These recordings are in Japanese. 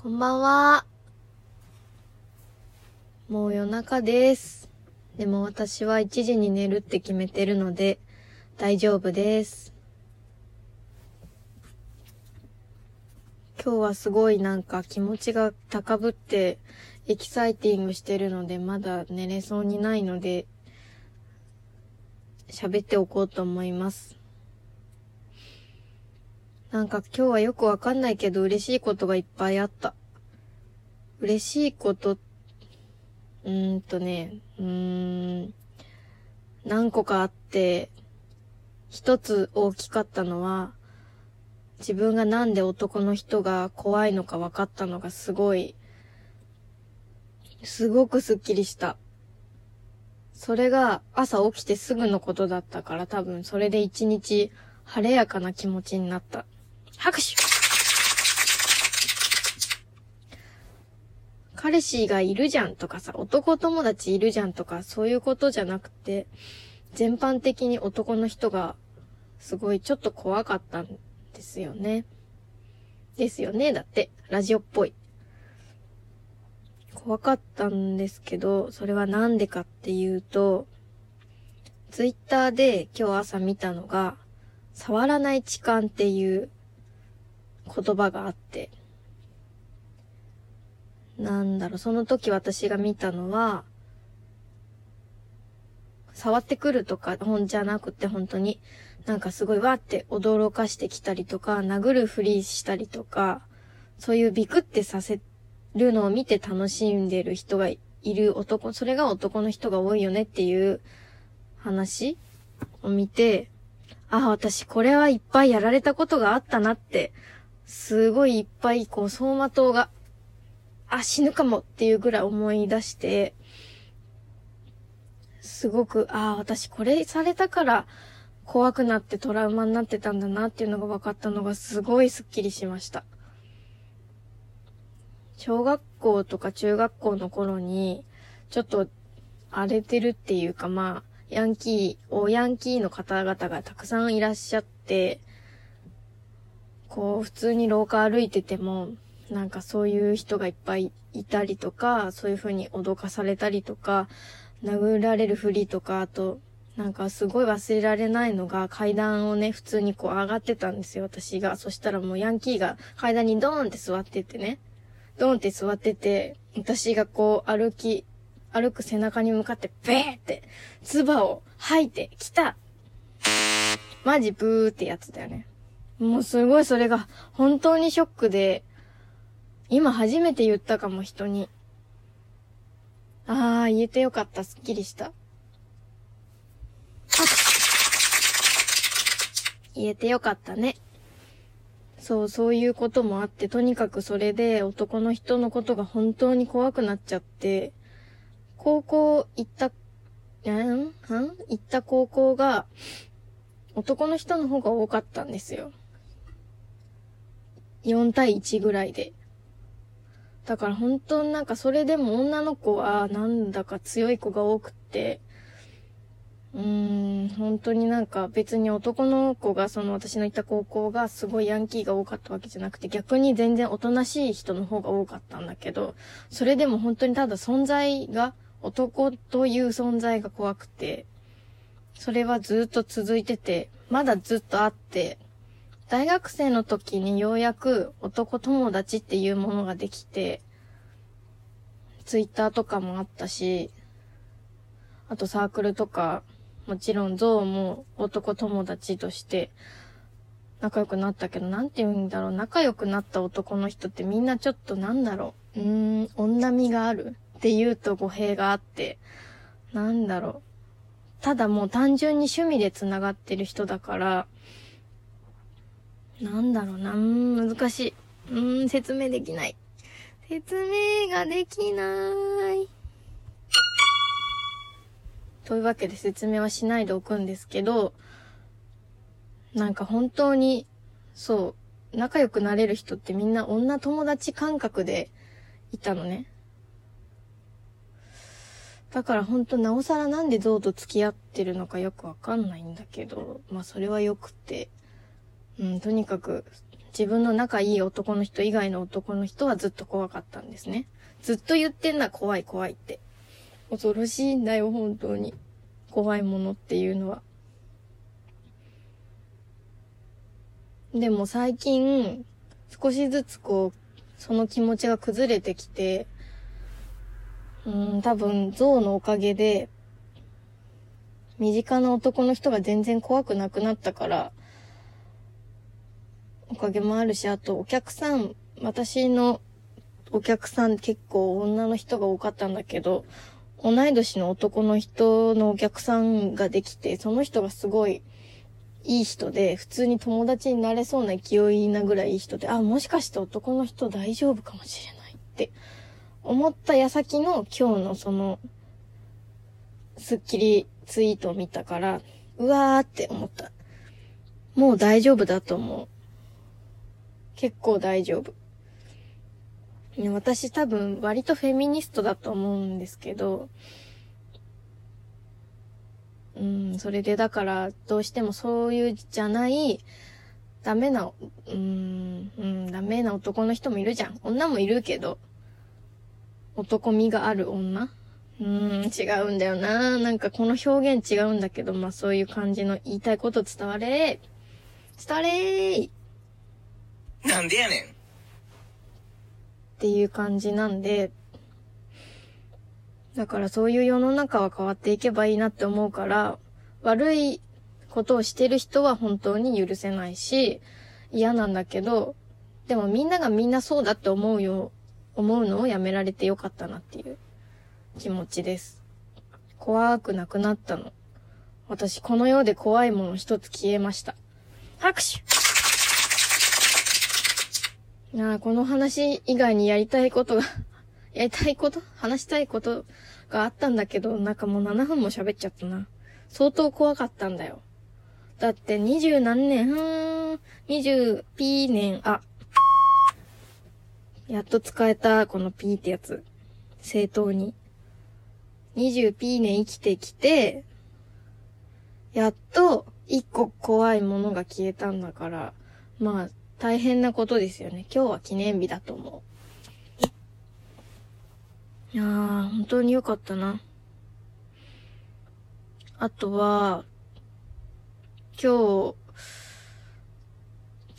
こんばんは。もう夜中です。でも私は1時に寝るって決めてるので大丈夫です。今日はすごいなんか気持ちが高ぶってエキサイティングしてるのでまだ寝れそうにないので喋っておこうと思います。なんか今日はよくわかんないけど嬉しいことがいっぱいあった。嬉しいこと、うーんとね、うーん、何個かあって、一つ大きかったのは、自分がなんで男の人が怖いのか分かったのがすごい、すごくスッキリした。それが朝起きてすぐのことだったから多分それで一日晴れやかな気持ちになった。拍手彼氏がいるじゃんとかさ、男友達いるじゃんとか、そういうことじゃなくて、全般的に男の人が、すごいちょっと怖かったんですよね。ですよねだって、ラジオっぽい。怖かったんですけど、それはなんでかっていうと、ツイッターで今日朝見たのが、触らない痴漢っていう言葉があって、なんだろう、その時私が見たのは、触ってくるとか、ほんじゃなくて本当に、なんかすごいわって驚かしてきたりとか、殴るふりしたりとか、そういうビクってさせるのを見て楽しんでる人がいる男、それが男の人が多いよねっていう話を見て、ああ、私これはいっぱいやられたことがあったなって、すごいいっぱいこう走馬灯が、あ、死ぬかもっていうぐらい思い出して、すごく、ああ、私これされたから怖くなってトラウマになってたんだなっていうのが分かったのがすごいスッキリしました。小学校とか中学校の頃に、ちょっと荒れてるっていうかまあ、ヤンキー、おヤンキーの方々がたくさんいらっしゃって、こう、普通に廊下歩いてても、なんかそういう人がいっぱいいたりとか、そういう風に脅かされたりとか、殴られるふりとか、あと、なんかすごい忘れられないのが階段をね、普通にこう上がってたんですよ、私が。そしたらもうヤンキーが階段にドーンって座っててね。ドーンって座ってて、私がこう歩き、歩く背中に向かってベーって、唾を吐いてきた。マジブーってやつだよね。もうすごいそれが本当にショックで、今初めて言ったかも人に。あー、言えてよかった、すっきりした。言えてよかったね。そう、そういうこともあって、とにかくそれで男の人のことが本当に怖くなっちゃって、高校行った、ん？ん？行った高校が、男の人の方が多かったんですよ。4対1ぐらいで。だから本当なんかそれでも女の子はなんだか強い子が多くって、うーん、本当になんか別に男の子がその私の行った高校がすごいヤンキーが多かったわけじゃなくて逆に全然おとなしい人の方が多かったんだけど、それでも本当にただ存在が、男という存在が怖くて、それはずっと続いてて、まだずっとあって、大学生の時にようやく男友達っていうものができて、ツイッターとかもあったし、あとサークルとか、もちろんゾウも男友達として仲良くなったけど、なんて言うんだろう、仲良くなった男の人ってみんなちょっとなんだろう、うーん、女味があるって言うと語弊があって、なんだろう。ただもう単純に趣味で繋がってる人だから、なんだろうな、難しい。うん、説明できない。説明ができない。というわけで説明はしないでおくんですけど、なんか本当に、そう、仲良くなれる人ってみんな女友達感覚でいたのね。だから本当なおさらなんでゾウと付き合ってるのかよくわかんないんだけど、まあそれはよくて、うん、とにかく自分の仲いい男の人以外の男の人はずっと怖かったんですね。ずっと言ってんな、怖い怖いって。恐ろしいんだよ、本当に。怖いものっていうのは。でも最近、少しずつこう、その気持ちが崩れてきて、うん、多分、象のおかげで、身近な男の人が全然怖くなくなったから、おかげもあるし、あとお客さん、私のお客さん結構女の人が多かったんだけど、同い年の男の人のお客さんができて、その人がすごいいい人で、普通に友達になれそうな勢いなぐらいいい人で、あ、もしかして男の人大丈夫かもしれないって思った矢先の今日のその、スッキリツイートを見たから、うわーって思った。もう大丈夫だと思う。結構大丈夫。私多分割とフェミニストだと思うんですけど、うん、それでだからどうしてもそういうじゃない、ダメな、うん、うん、ダメな男の人もいるじゃん。女もいるけど、男味がある女？うん、違うんだよな。なんかこの表現違うんだけど、まあそういう感じの言いたいこと伝われ。伝われーなんでやねんっていう感じなんで、だからそういう世の中は変わっていけばいいなって思うから、悪いことをしてる人は本当に許せないし、嫌なんだけど、でもみんながみんなそうだって思うよ、思うのをやめられてよかったなっていう気持ちです。怖くなくなったの。私、この世で怖いもの一つ消えました。拍手なあ、この話以外にやりたいことが やりたいこと？話したいことがあったんだけど、なんかもう7分も喋っちゃったな。相当怖かったんだよ。だって二十何年、ふーん、二十 P 年、あ、やっと使えた、この P ってやつ。正当に。20 P 年生きてきて、やっと一個怖いものが消えたんだから、まあ、大変なことですよね。今日は記念日だと思う。いやー、本当に良かったな。あとは、今日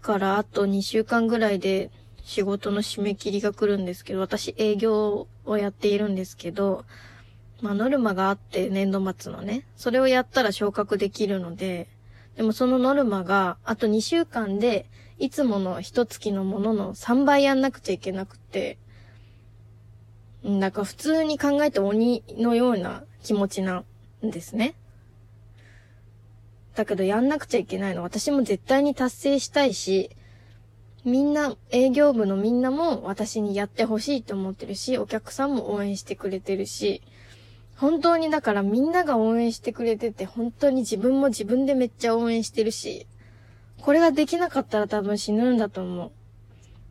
からあと2週間ぐらいで仕事の締め切りが来るんですけど、私営業をやっているんですけど、まあノルマがあって年度末のね、それをやったら昇格できるので、でもそのノルマがあと2週間でいつもの一月のものの3倍やんなくちゃいけなくて、なんか普通に考えて鬼のような気持ちなんですね。だけどやんなくちゃいけないの。私も絶対に達成したいし、みんな、営業部のみんなも私にやってほしいと思ってるし、お客さんも応援してくれてるし、本当にだからみんなが応援してくれてて、本当に自分も自分でめっちゃ応援してるし、これができなかったら多分死ぬんだと思う。っ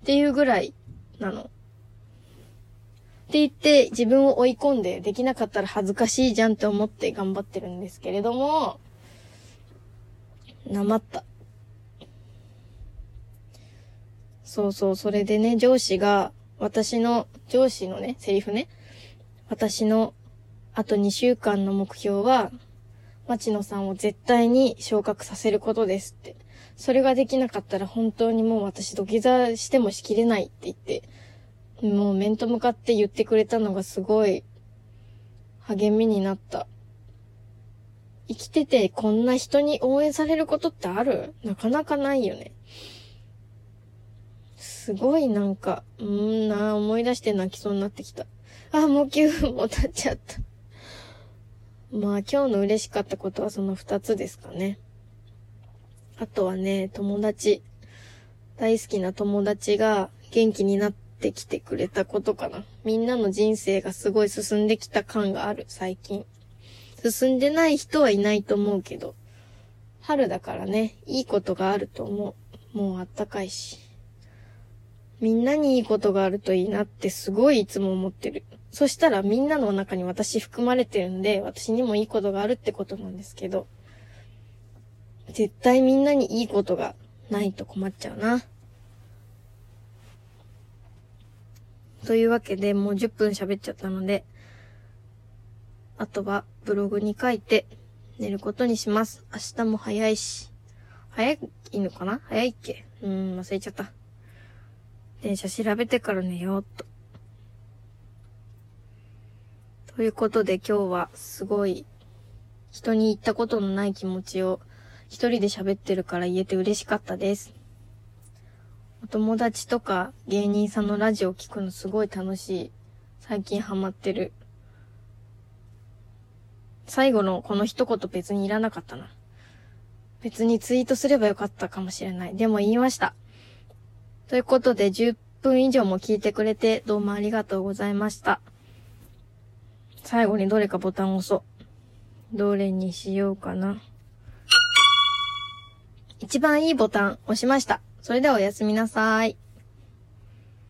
ていうぐらいなの。って言って自分を追い込んでできなかったら恥ずかしいじゃんって思って頑張ってるんですけれども、なまった。そうそう、それでね、上司が、私の、上司のね、セリフね、私の、あと2週間の目標は、町野さんを絶対に昇格させることですって。それができなかったら本当にもう私土下座してもしきれないって言って、もう面と向かって言ってくれたのがすごい励みになった。生きててこんな人に応援されることってある？なかなかないよね。すごいなんか、うんな、思い出して泣きそうになってきた。あ、もう9分も経っちゃった。まあ今日の嬉しかったことはその2つですかね。あとはね、友達。大好きな友達が元気になってきてくれたことかな。みんなの人生がすごい進んできた感がある、最近。進んでない人はいないと思うけど、春だからね、いいことがあると思う。もうあったかいし。みんなにいいことがあるといいなってすごいいつも思ってる。そしたらみんなの中に私含まれてるんで、私にもいいことがあるってことなんですけど、絶対みんなにいいことがないと困っちゃうな。というわけで、もう10分喋っちゃったので、あとはブログに書いて寝ることにします。明日も早いし。早いのかな？早いっけ？うーん、忘れちゃった。電車調べてから寝ようっと。ということで今日はすごい人に言ったことのない気持ちを一人で喋ってるから言えて嬉しかったです。お友達とか芸人さんのラジオ聞くのすごい楽しい。最近ハマってる。最後のこの一言別にいらなかったな。別にツイートすればよかったかもしれない。でも言いました。ということで10分以上も聞いてくれてどうもありがとうございました。最後にどれかボタンを押そう。どれにしようかな。一番いいボタン押しました。それではおやすみなさい。